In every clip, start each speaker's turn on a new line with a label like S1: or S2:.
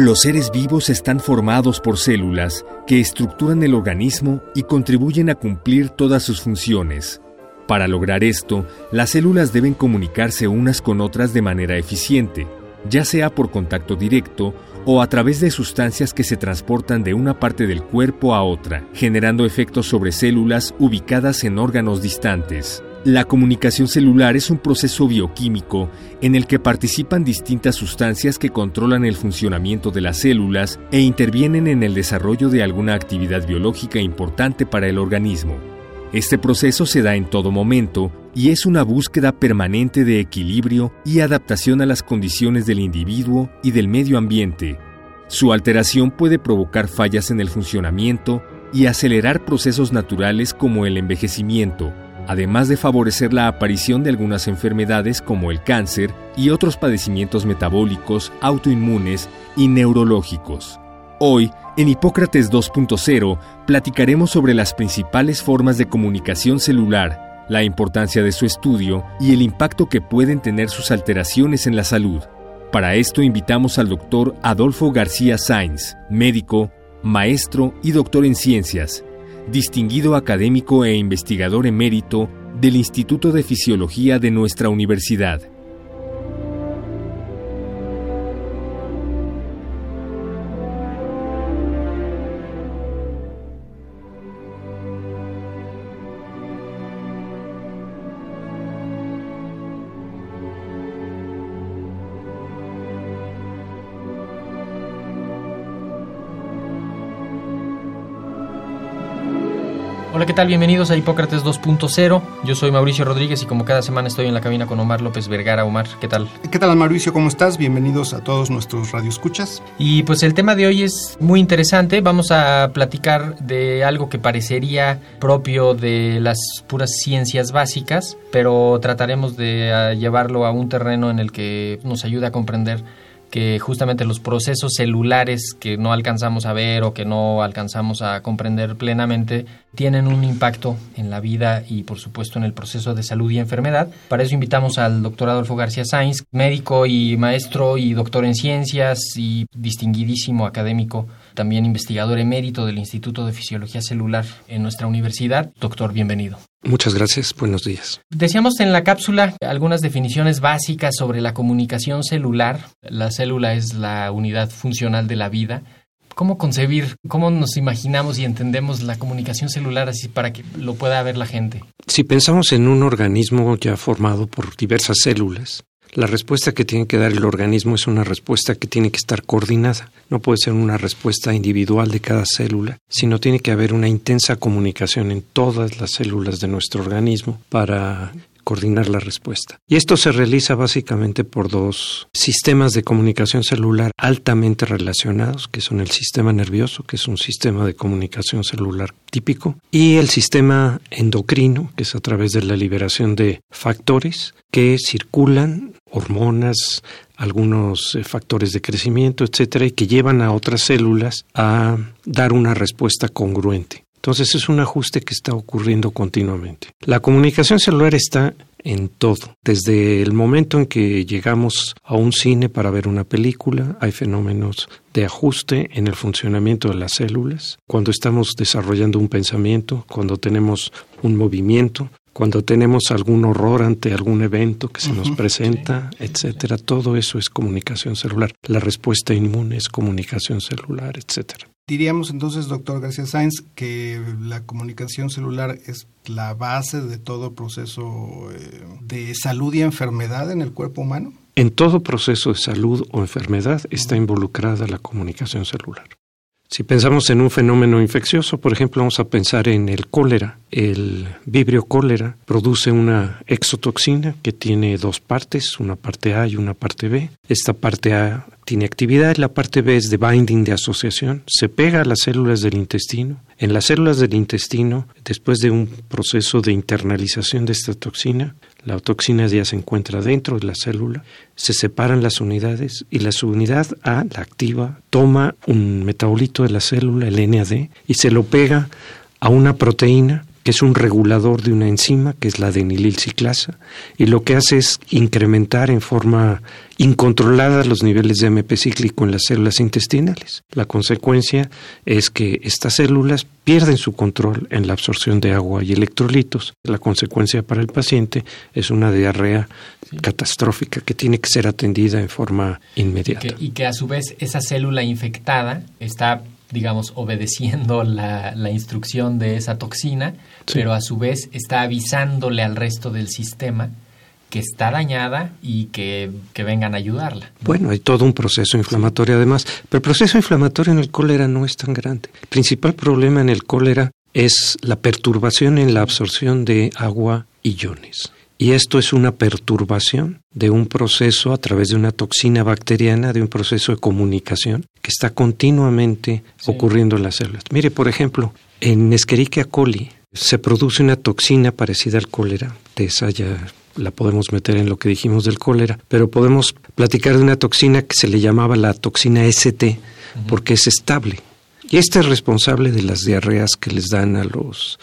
S1: Los seres vivos están formados por células que estructuran el organismo y contribuyen a cumplir todas sus funciones. Para lograr esto, las células deben comunicarse unas con otras de manera eficiente, ya sea por contacto directo o a través de sustancias que se transportan de una parte del cuerpo a otra, generando efectos sobre células ubicadas en órganos distantes. La comunicación celular es un proceso bioquímico en el que participan distintas sustancias que controlan el funcionamiento de las células e intervienen en el desarrollo de alguna actividad biológica importante para el organismo. Este proceso se da en todo momento y es una búsqueda permanente de equilibrio y adaptación a las condiciones del individuo y del medio ambiente. Su alteración puede provocar fallas en el funcionamiento y acelerar procesos naturales como el envejecimiento, además de favorecer la aparición de algunas enfermedades como el cáncer y otros padecimientos metabólicos, autoinmunes y neurológicos. Hoy, en Hipócrates 2.0, platicaremos sobre las principales formas de comunicación celular, la importancia de su estudio y el impacto que pueden tener sus alteraciones en la salud. Para esto invitamos al doctor Adolfo García Sainz, médico, maestro y doctor en ciencias, distinguido académico e investigador emérito del Instituto de Fisiología de nuestra universidad.
S2: Hola, ¿qué tal? Bienvenidos a Hipócrates 2.0. Yo soy Mauricio Rodríguez y como cada semana estoy en la cabina con Omar López Vergara. Omar, ¿qué tal?
S3: ¿Qué tal Mauricio? ¿Cómo estás? Bienvenidos a todos nuestros radioescuchas.
S2: Y pues el tema de hoy es muy interesante. Vamos a platicar de algo que parecería propio de las puras ciencias básicas, pero trataremos de ah, llevarlo a un terreno en el que nos ayude a comprender que justamente los procesos celulares que no alcanzamos a ver o que no alcanzamos a comprender plenamente tienen un impacto en la vida y por supuesto en el proceso de salud y enfermedad. Para eso invitamos al doctor Adolfo García Sainz, médico y maestro y doctor en ciencias y distinguidísimo académico, también investigador emérito del Instituto de Fisiología Celular en nuestra universidad. Doctor, bienvenido.
S4: Muchas gracias, buenos días.
S2: Decíamos en la cápsula algunas definiciones básicas sobre la comunicación celular. La célula es la unidad funcional de la vida. ¿Cómo concebir, cómo nos imaginamos y entendemos la comunicación celular así para que lo pueda ver la gente?
S4: Si pensamos en un organismo ya formado por diversas células, la respuesta que tiene que dar el organismo es una respuesta que tiene que estar coordinada. No puede ser una respuesta individual de cada célula, sino tiene que haber una intensa comunicación en todas las células de nuestro organismo para coordinar la respuesta. Y esto se realiza básicamente por dos sistemas de comunicación celular altamente relacionados, que son el sistema nervioso, que es un sistema de comunicación celular típico, y el sistema endocrino, que es a través de la liberación de factores que circulan, hormonas, algunos eh, factores de crecimiento, etcétera, y que llevan a otras células a dar una respuesta congruente. Entonces es un ajuste que está ocurriendo continuamente. La comunicación celular está en todo. Desde el momento en que llegamos a un cine para ver una película, hay fenómenos de ajuste en el funcionamiento de las células. Cuando estamos desarrollando un pensamiento, cuando tenemos un movimiento, cuando tenemos algún horror ante algún evento que se nos presenta, etcétera, todo eso es comunicación celular. La respuesta inmune es comunicación celular, etcétera.
S3: Diríamos entonces, doctor García Sáenz, que la comunicación celular es la base de todo proceso eh, de salud y enfermedad en el cuerpo humano.
S4: En todo proceso de salud o enfermedad está involucrada la comunicación celular. Si pensamos en un fenómeno infeccioso, por ejemplo, vamos a pensar en el cólera. El vibrio cólera produce una exotoxina que tiene dos partes, una parte A y una parte B. Esta parte A tiene actividad, la parte B es de binding, de asociación, se pega a las células del intestino. En las células del intestino, después de un proceso de internalización de esta toxina, la toxina ya se encuentra dentro de la célula, se separan las unidades y la unidad A, la activa, toma un metabolito de la célula, el NAD, y se lo pega a una proteína que es un regulador de una enzima, que es la adenililciclasa, y lo que hace es incrementar en forma incontrolada los niveles de AMP cíclico en las células intestinales. La consecuencia es que estas células pierden su control en la absorción de agua y electrolitos. La consecuencia para el paciente es una diarrea catastrófica que tiene que ser atendida en forma inmediata.
S2: Y que, y que a su vez esa célula infectada está digamos, obedeciendo la, la, instrucción de esa toxina, sí. pero a su vez está avisándole al resto del sistema que está dañada y que, que, vengan a ayudarla.
S4: Bueno, hay todo un proceso inflamatorio además, pero el proceso inflamatorio en el cólera no es tan grande. El principal problema en el cólera es la perturbación en la absorción de agua y iones. Y esto es una perturbación de un proceso a través de una toxina bacteriana, de un proceso de comunicación que está continuamente sí. ocurriendo en las células. Mire, por ejemplo, en Escherichia coli se produce una toxina parecida al cólera, de esa ya la podemos meter en lo que dijimos del cólera, pero podemos platicar de una toxina que se le llamaba la toxina ST, uh -huh. porque es estable. Y esta es responsable de las diarreas que les dan a los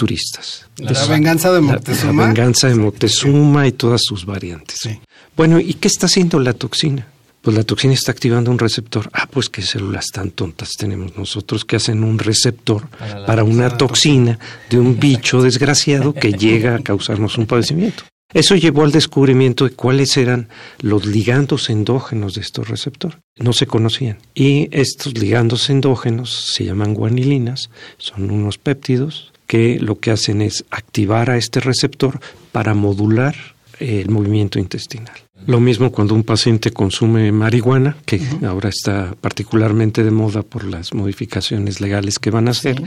S4: turistas.
S3: La, la venganza de Moctezuma.
S4: La, la, venganza de Moctezuma y todas sus variantes.
S3: Sí.
S4: Bueno, ¿y qué está haciendo la toxina? Pues la toxina está activando un receptor. Ah, pues qué células tan tontas tenemos nosotros que hacen un receptor para, para una toxina, toxina de un bicho desgraciado que llega a causarnos un padecimiento. Eso llevó al descubrimiento de cuáles eran los ligandos endógenos de estos receptores. No se conocían. Y estos ligandos endógenos se llaman guanilinas, son unos péptidos que lo que hacen es activar a este receptor para modular el movimiento intestinal. Lo mismo cuando un paciente consume marihuana, que uh -huh. ahora está particularmente de moda por las modificaciones legales que van a hacer. Sí.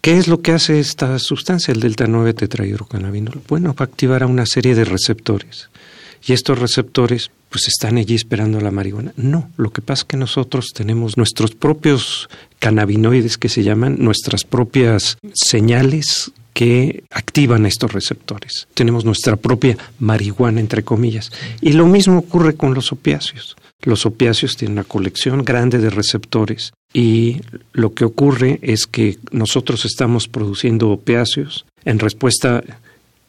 S4: ¿Qué es lo que hace esta sustancia, el delta 9 tetrahidrocannabinol? Bueno, va a activar a una serie de receptores. Y estos receptores pues están allí esperando la marihuana. No, lo que pasa es que nosotros tenemos nuestros propios cannabinoides que se llaman nuestras propias señales que activan estos receptores. Tenemos nuestra propia marihuana, entre comillas. Y lo mismo ocurre con los opiáceos. Los opiáceos tienen una colección grande de receptores y lo que ocurre es que nosotros estamos produciendo opiáceos en respuesta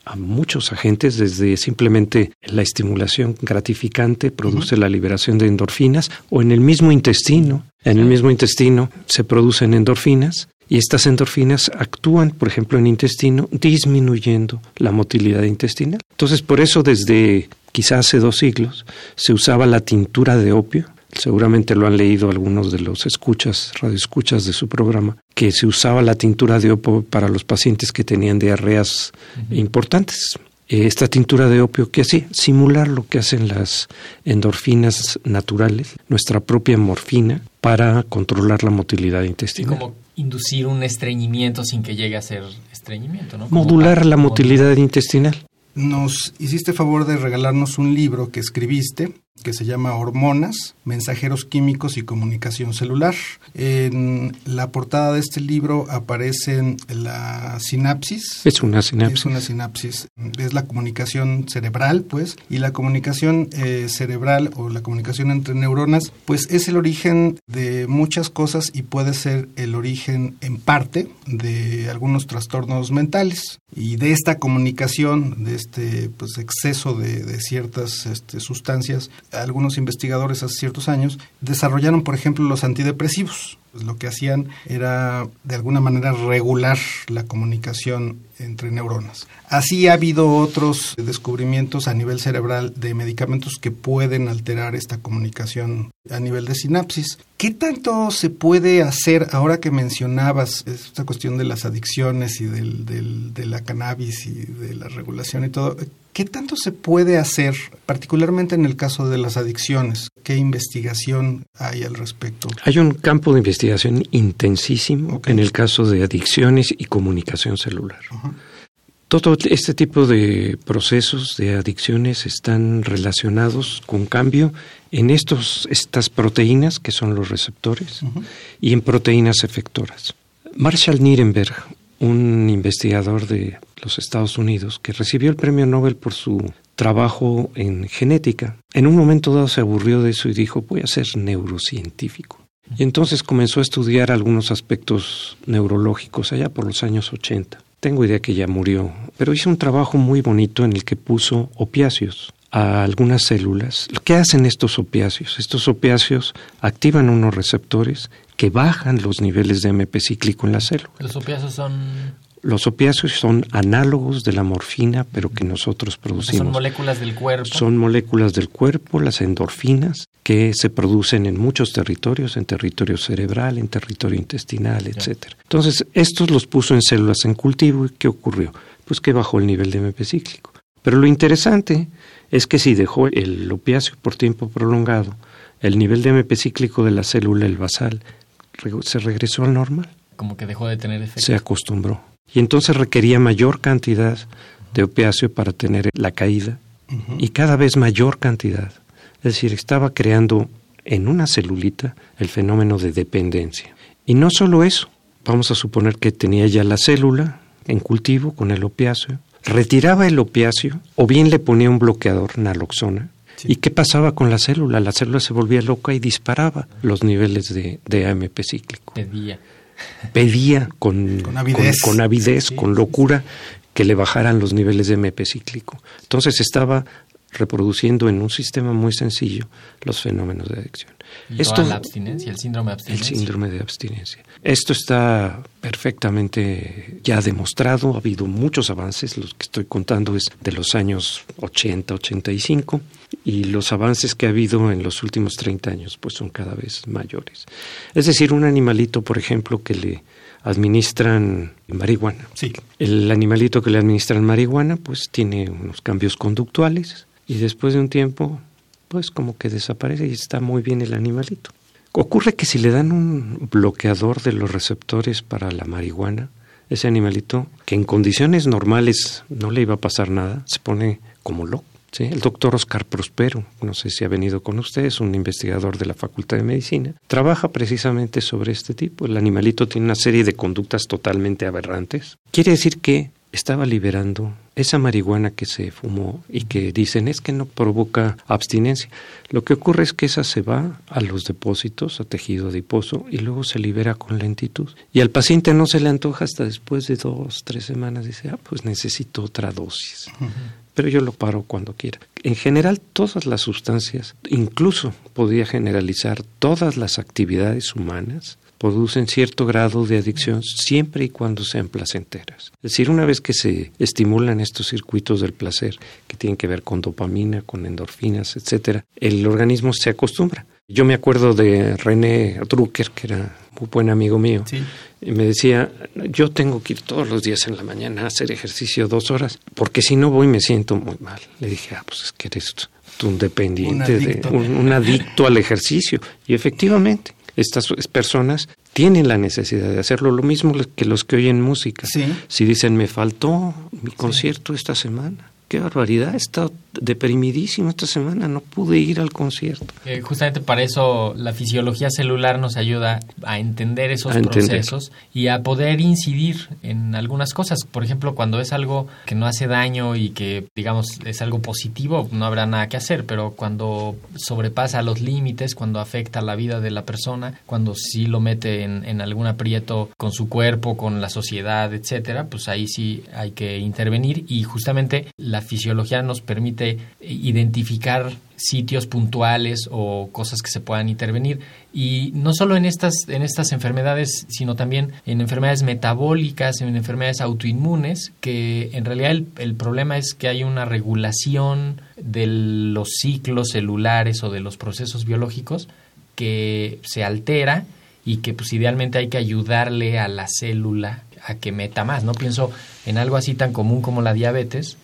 S4: a muchos agentes, desde simplemente la estimulación gratificante produce uh -huh. la liberación de endorfinas o en el mismo intestino, en el mismo intestino se producen endorfinas y estas endorfinas actúan, por ejemplo, en el intestino, disminuyendo la motilidad intestinal. Entonces, por eso desde quizás hace dos siglos se usaba la tintura de opio seguramente lo han leído algunos de los escuchas, radioescuchas de su programa, que se usaba la tintura de opio para los pacientes que tenían diarreas uh -huh. importantes. Esta tintura de opio que hacía simular lo que hacen las endorfinas naturales, nuestra propia morfina, para controlar la motilidad intestinal.
S2: Y como inducir un estreñimiento sin que llegue a ser estreñimiento, ¿no?
S4: Modular la motilidad intestinal.
S3: Nos hiciste favor de regalarnos un libro que escribiste que se llama Hormonas, Mensajeros Químicos y Comunicación Celular. En la portada de este libro aparece la sinapsis.
S4: Es una sinapsis.
S3: Es una sinapsis. Es la comunicación cerebral, pues, y la comunicación eh, cerebral o la comunicación entre neuronas, pues es el origen de muchas cosas y puede ser el origen en parte de algunos trastornos mentales. Y de esta comunicación, de este pues, exceso de, de ciertas este, sustancias, algunos investigadores hace ciertos años desarrollaron, por ejemplo, los antidepresivos. Pues lo que hacían era, de alguna manera, regular la comunicación entre neuronas. Así ha habido otros descubrimientos a nivel cerebral de medicamentos que pueden alterar esta comunicación a nivel de sinapsis. ¿Qué tanto se puede hacer ahora que mencionabas esta cuestión de las adicciones y del, del, de la cannabis y de la regulación y todo? ¿Qué tanto se puede hacer, particularmente en el caso de las adicciones? ¿Qué investigación hay al respecto?
S4: Hay un campo de investigación intensísimo okay. en el caso de adicciones y comunicación celular. Uh -huh. Todo este tipo de procesos de adicciones están relacionados con cambio en estos, estas proteínas que son los receptores y en proteínas efectoras. Marshall Nirenberg, un investigador de los Estados Unidos que recibió el premio Nobel por su trabajo en genética, en un momento dado se aburrió de eso y dijo voy a ser neurocientífico. Y entonces comenzó a estudiar algunos aspectos neurológicos allá por los años 80. Tengo idea que ya murió, pero hizo un trabajo muy bonito en el que puso opiáceos a algunas células. ¿Qué hacen estos opiáceos? Estos opiáceos activan unos receptores que bajan los niveles de MP cíclico en la célula.
S2: Los opiáceos son
S4: los opiáceos son análogos de la morfina, pero que nosotros producimos.
S2: Son moléculas del cuerpo.
S4: Son moléculas del cuerpo, las endorfinas, que se producen en muchos territorios, en territorio cerebral, en territorio intestinal, etcétera. Entonces, estos los puso en células en cultivo y ¿qué ocurrió? Pues que bajó el nivel de MP cíclico. Pero lo interesante es que si dejó el opiáceo por tiempo prolongado, el nivel de MP cíclico de la célula, el basal, se regresó al normal.
S2: Como que dejó de tener efecto.
S4: Se acostumbró y entonces requería mayor cantidad de opiáceo para tener la caída y cada vez mayor cantidad. Es decir, estaba creando en una celulita el fenómeno de dependencia. Y no solo eso, vamos a suponer que tenía ya la célula en cultivo con el opiáceo, retiraba el opiáceo o bien le ponía un bloqueador naloxona. ¿Y qué pasaba con la célula? La célula se volvía loca y disparaba los niveles de, de AMP cíclico. Pedía. Con, con avidez, con, locura, que le bajaran los niveles de MP cíclico. Entonces estaba reproduciendo en un sistema muy sencillo los fenómenos de adicción.
S2: Esto, la abstinencia, el síndrome de abstinencia.
S4: El síndrome de abstinencia. Esto está perfectamente ya demostrado, ha habido muchos avances, los que estoy contando es de los años 80, 85, y los avances que ha habido en los últimos 30 años pues son cada vez mayores. Es decir, un animalito, por ejemplo, que le administran marihuana.
S3: Sí.
S4: El animalito que le administran marihuana pues tiene unos cambios conductuales y después de un tiempo pues como que desaparece y está muy bien el animalito. Ocurre que si le dan un bloqueador de los receptores para la marihuana, ese animalito, que en condiciones normales no le iba a pasar nada, se pone como loco. El doctor Oscar Prospero, no sé si ha venido con ustedes, un investigador de la Facultad de Medicina, trabaja precisamente sobre este tipo. El animalito tiene una serie de conductas totalmente aberrantes. Quiere decir que estaba liberando esa marihuana que se fumó y que dicen es que no provoca abstinencia. Lo que ocurre es que esa se va a los depósitos, a tejido adiposo, y luego se libera con lentitud. Y al paciente no se le antoja hasta después de dos, tres semanas. Dice, ah, pues necesito otra dosis. Pero yo lo paro cuando quiera. En general, todas las sustancias, incluso podría generalizar todas las actividades humanas, producen cierto grado de adicción siempre y cuando sean placenteras. Es decir, una vez que se estimulan estos circuitos del placer que tienen que ver con dopamina, con endorfinas, etcétera, el organismo se acostumbra. Yo me acuerdo de René Drucker, que era un buen amigo mío, y me decía, yo tengo que ir todos los días en la mañana a hacer ejercicio dos horas, porque si no voy me siento muy mal. Le dije, ah, pues es que eres un dependiente, un adicto al ejercicio. Y efectivamente, estas personas tienen la necesidad de hacerlo, lo mismo que los que oyen música. Si dicen, me faltó mi concierto esta semana, qué barbaridad, he estado deprimidísimo esta semana, no pude ir al concierto.
S2: Eh, justamente para eso la fisiología celular nos ayuda a entender esos procesos y a poder incidir en algunas cosas. Por ejemplo, cuando es algo que no hace daño y que, digamos, es algo positivo, no habrá nada que hacer, pero cuando sobrepasa los límites, cuando afecta la vida de la persona, cuando sí lo mete en, en algún aprieto con su cuerpo, con la sociedad, etcétera, pues ahí sí hay que intervenir y justamente la la fisiología nos permite identificar sitios puntuales o cosas que se puedan intervenir. Y no solo en estas en estas enfermedades sino también en enfermedades metabólicas en enfermedades autoinmunes que en realidad el, el problema es que hay una regulación de los ciclos celulares o de los procesos biológicos que se altera y que pues idealmente hay que ayudarle a la célula a que meta más no pienso en algo así tan común como la diabetes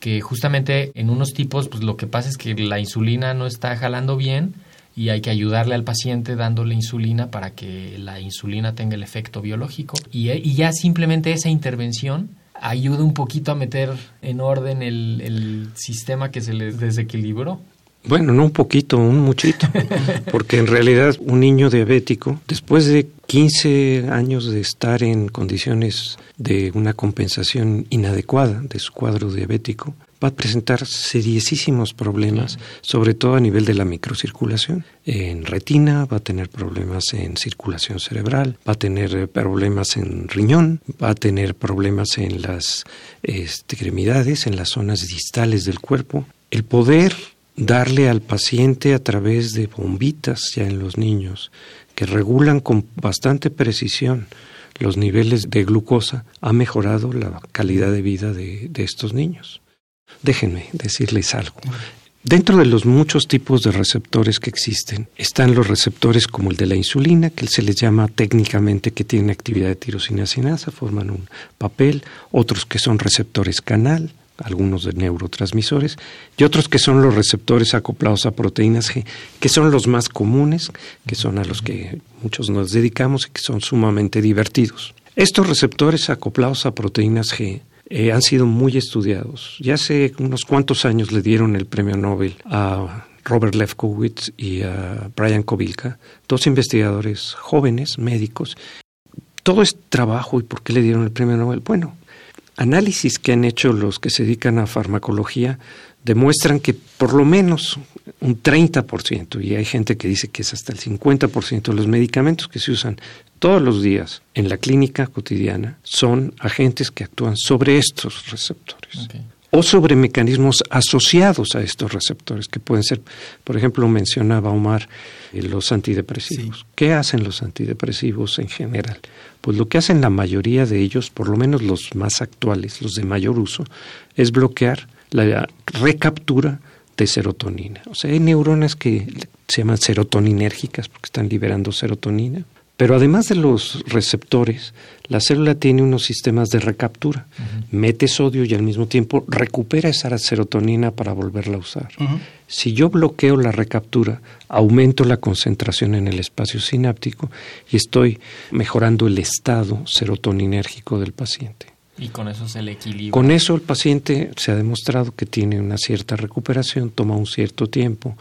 S2: que justamente en unos tipos pues lo que pasa es que la insulina no está jalando bien y hay que ayudarle al paciente dándole insulina para que la insulina tenga el efecto biológico y, y ya simplemente esa intervención ayuda un poquito a meter en orden el, el sistema que se les desequilibró.
S4: Bueno, no un poquito, un muchito, porque en realidad un niño diabético, después de 15 años de estar en condiciones de una compensación inadecuada de su cuadro diabético, va a presentar seriosísimos problemas, sobre todo a nivel de la microcirculación. En retina va a tener problemas en circulación cerebral, va a tener problemas en riñón, va a tener problemas en las extremidades, en las zonas distales del cuerpo. El poder darle al paciente a través de bombitas ya en los niños que regulan con bastante precisión los niveles de glucosa ha mejorado la calidad de vida de, estos niños. Déjenme decirles algo. Dentro de los muchos tipos de receptores que existen, están los receptores como el de la insulina, que se les llama técnicamente que tienen actividad de tirosina sinasa, forman un papel, otros que son receptores canal, algunos de neurotransmisores, y otros que son los receptores acoplados a proteínas G, que son los más comunes, que son a los que muchos nos dedicamos y que son sumamente divertidos. Estos receptores acoplados a proteínas G eh, han sido muy estudiados. Ya hace unos cuantos años le dieron el premio Nobel a Robert Lefkowitz y a Brian Kovilka, dos investigadores jóvenes, médicos. Todo este trabajo, ¿y por qué le dieron el premio Nobel? Bueno, análisis que han hecho los que se dedican a farmacología demuestran que por lo menos un 30%, y hay gente que dice que es hasta el 50% de los medicamentos que se usan todos los días en la clínica cotidiana son agentes que actúan sobre estos receptores. O sobre mecanismos asociados a estos receptores, que pueden ser, por ejemplo, mencionaba Omar, eh, los antidepresivos. ¿Qué hacen los antidepresivos en general? Pues lo que hacen la mayoría de ellos, por lo menos los más actuales, los de mayor uso, es bloquear la recaptura de serotonina. O sea, hay neuronas que se llaman serotoninérgicas porque están liberando serotonina. Pero además de los receptores, la célula tiene unos sistemas de recaptura. Mete sodio y al mismo tiempo recupera esa serotonina para volverla a usar. Si yo bloqueo la recaptura, aumento la concentración en el espacio sináptico y estoy mejorando el estado serotoninérgico del paciente.
S2: Y con eso se le equilibra.
S4: Con eso el paciente se ha demostrado que tiene una cierta recuperación, toma un cierto tiempo.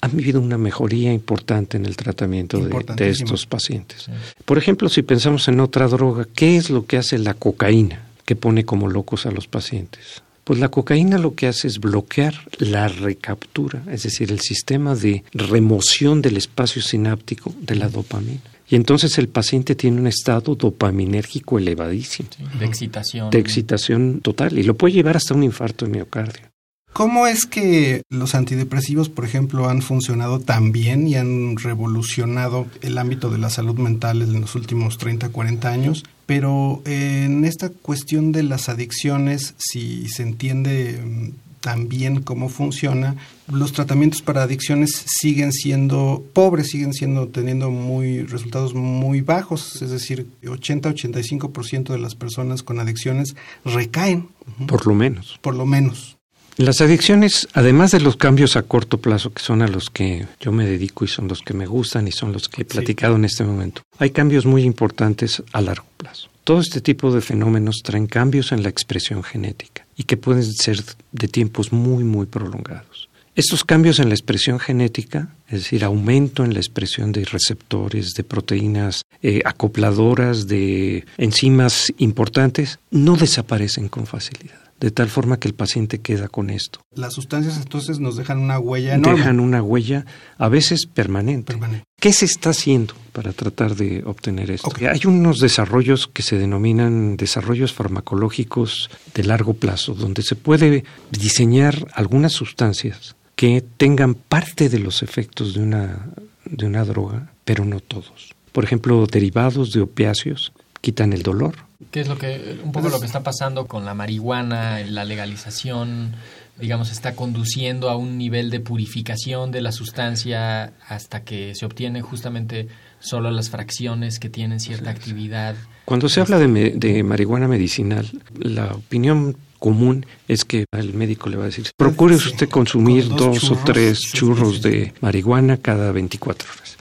S4: Ha vivido una mejoría importante en el tratamiento de, estos pacientes. Por ejemplo, si pensamos en otra droga, ¿qué es lo que hace la cocaína que pone como locos a los pacientes? Pues la cocaína lo que hace es bloquear la recaptura, es decir, el sistema de remoción del espacio sináptico de la dopamina. Y entonces el paciente tiene un estado dopaminérgico elevadísimo.
S2: de excitación.
S4: De excitación total. Y lo puede llevar hasta un infarto de miocardio.
S3: ¿Cómo es que los antidepresivos, por ejemplo, han funcionado tan bien y han revolucionado el ámbito de la salud mental en los últimos 30, 40 años? Pero en esta cuestión de las adicciones, si se entiende mm, también cómo funciona, los tratamientos para adicciones siguen siendo pobres, siguen siendo teniendo muy resultados muy bajos, es decir, 80-85% de las personas con adicciones recaen.
S4: Por lo menos.
S3: Por lo menos.
S4: Las adicciones, además de los cambios a corto plazo, que son a los que yo me dedico y son los que me gustan y son los que he platicado en este momento, hay cambios muy importantes a largo plazo. Todo este tipo de fenómenos traen cambios en la expresión genética y que pueden ser de tiempos muy, muy prolongados. Estos cambios en la expresión genética, es decir, aumento en la expresión de receptores, de proteínas eh, acopladoras, de enzimas importantes, no desaparecen con facilidad de tal forma que el paciente queda con esto.
S3: Las sustancias entonces nos dejan una huella enorme.
S4: Dejan una huella a veces permanente. ¿Qué se está haciendo para tratar de obtener esto? Hay unos desarrollos que se denominan desarrollos farmacológicos de largo plazo, donde se puede diseñar algunas sustancias que tengan parte de los efectos de una, de una droga, pero no todos. Por ejemplo, derivados de opiáceos quitan el dolor,
S2: ¿Qué es lo que, un poco lo que está pasando con la marihuana, la legalización, digamos, está conduciendo a un nivel de purificación de la sustancia hasta que se obtienen justamente solo las fracciones que tienen cierta actividad?
S4: Cuando se habla de, de marihuana medicinal, la opinión común es que el médico le va a decir, procure usted consumir dos, o tres churros de marihuana cada 24 horas.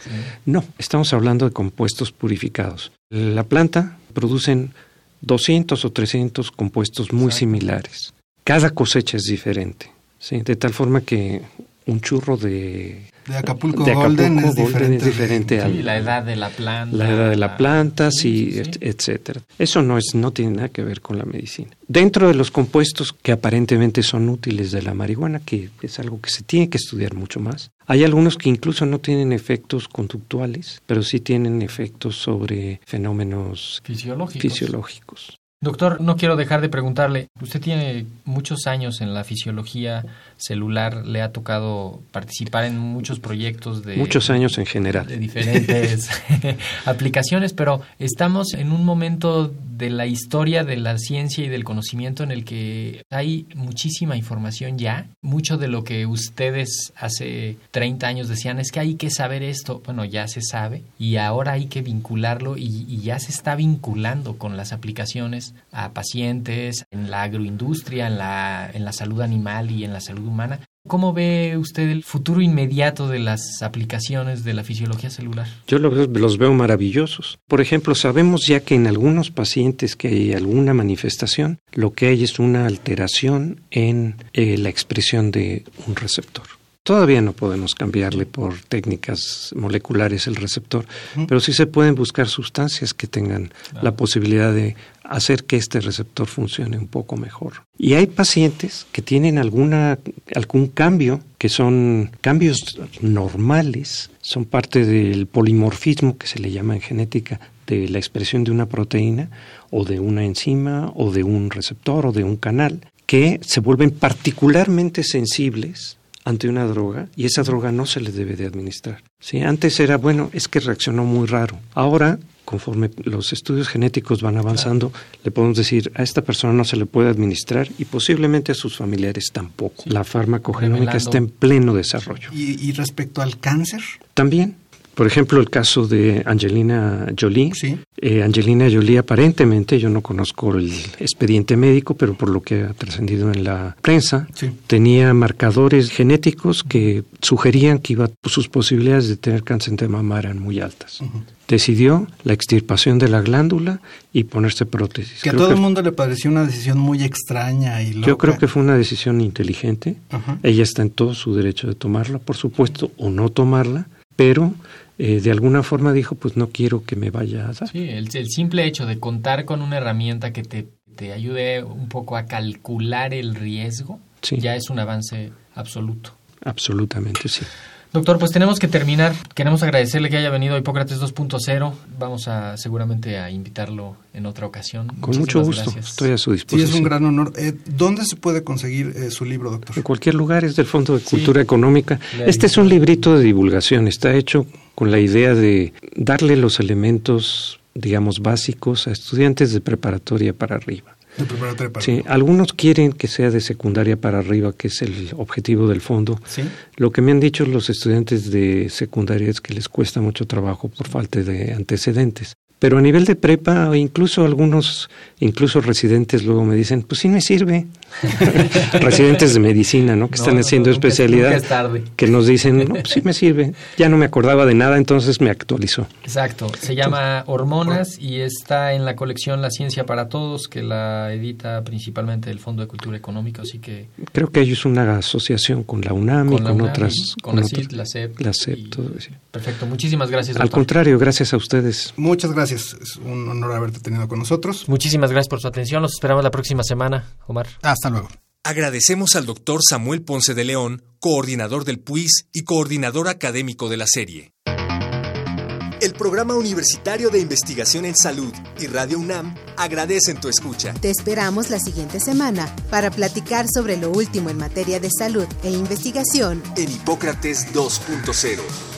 S4: No, estamos hablando de compuestos purificados. La planta producen 200 o 300 compuestos muy similares. Cada cosecha es diferente, ¿sí? de tal forma que un churro de
S3: de Acapulco, Golden, es diferente,
S2: a la edad de la planta.
S4: La edad de la planta, sí, etcétera. Eso no es no tiene nada que ver con la medicina. Dentro de los compuestos que aparentemente son útiles de la marihuana, que es algo que se tiene que estudiar mucho más, hay algunos que incluso no tienen efectos conductuales, pero sí tienen efectos sobre fenómenos fisiológicos.
S2: Doctor, no quiero dejar de preguntarle, usted tiene muchos años en la fisiología celular, le ha tocado participar en muchos proyectos de...
S4: Muchos años en general.
S2: De diferentes aplicaciones, pero estamos en un momento de la historia de la ciencia y del conocimiento en el que hay muchísima información ya. Mucho de lo que ustedes hace 30 años decían es que hay que saber esto, bueno, ya se sabe y ahora hay que vincularlo y, y ya se está vinculando con las aplicaciones a pacientes en la agroindustria, en la, en la salud animal y en la salud humana. ¿Cómo ve usted el futuro inmediato de las aplicaciones de la fisiología celular?
S4: Yo los, veo maravillosos. Por ejemplo, sabemos ya que en algunos pacientes que hay alguna manifestación, lo que hay es una alteración en eh, la expresión de un receptor. Todavía no podemos cambiarle por técnicas moleculares el receptor, pero sí se pueden buscar sustancias que tengan la posibilidad de hacer que este receptor funcione un poco mejor. Y hay pacientes que tienen alguna, algún cambio, que son cambios normales, son parte del polimorfismo que se le llama en genética de la expresión de una proteína o de una enzima o de un receptor o de un canal, que se vuelven particularmente sensibles ante una droga y esa droga no se le debe de administrar. ¿Sí? Antes era, bueno, es que reaccionó muy raro. Ahora, conforme los estudios genéticos van avanzando, le podemos decir, a esta persona no se le puede administrar y posiblemente a sus familiares tampoco. La farmacogenómica está en pleno desarrollo.
S3: ¿Y respecto al cáncer?
S4: También. Por ejemplo, el caso de Angelina Jolie.
S3: Sí.
S4: Eh, Angelina Jolie aparentemente, yo no conozco el expediente médico, pero por lo que ha trascendido en la prensa, tenía marcadores genéticos que sugerían que iba, sus posibilidades de tener cáncer de mama eran muy altas. Decidió la extirpación de la glándula y ponerse prótesis.
S3: Que a todo el mundo le pareció una decisión muy extraña y loca.
S4: Yo creo que fue una decisión inteligente. Ella está en todo su derecho de tomarla, por supuesto, o no tomarla, pero eh, de alguna forma dijo, pues no quiero que me vaya a dar.
S2: Sí, el, simple hecho de contar con una herramienta que te, te ayude un poco a calcular el riesgo, ya es un avance absoluto.
S4: Absolutamente, sí.
S2: Doctor, pues tenemos que terminar. Queremos agradecerle que haya venido a Hipócrates 2.0. Vamos a seguramente a invitarlo en otra ocasión.
S4: Con mucho gusto, estoy a su disposición.
S3: Sí, es un gran honor. Eh, ¿Dónde se puede conseguir eh, su libro, doctor?
S4: En cualquier lugar, es del Fondo de Cultura Económica. Este es un librito de divulgación, está hecho con la idea de darle los elementos, digamos, básicos a estudiantes de preparatoria para arriba. Sí, algunos quieren que sea de secundaria para arriba, que es el objetivo del fondo. Lo que me han dicho los estudiantes de secundaria es que les cuesta mucho trabajo por falta de antecedentes. Pero a nivel de prepa, incluso algunos, incluso residentes luego me dicen, pues sí me sirve. residentes de medicina, ¿no? Que están haciendo especialidad. Que nos dicen, no, pues sí me sirve. Ya no me acordaba de nada, entonces me actualizó.
S2: Exacto. Se llama Hormonas y está en la colección La Ciencia para Todos, que la edita principalmente el Fondo de Cultura Económica, así que...
S4: Creo que es una asociación con la UNAM y con otras...
S2: Con, la CIT, la CEP.
S4: La CEP, todo
S2: eso. Perfecto. Muchísimas gracias.
S4: Al contrario, gracias a ustedes.
S3: Muchas gracias es un honor haberte tenido con nosotros.
S2: Muchísimas gracias por su atención. Los esperamos la próxima semana, Omar.
S3: Hasta luego.
S5: Agradecemos al doctor Samuel Ponce de León, coordinador del PUIS y coordinador académico de la serie. El Programa Universitario de Investigación en Salud y Radio UNAM agradecen tu escucha.
S6: Te esperamos la siguiente semana para platicar sobre lo último en materia de salud e investigación
S5: en Hipócrates 2.0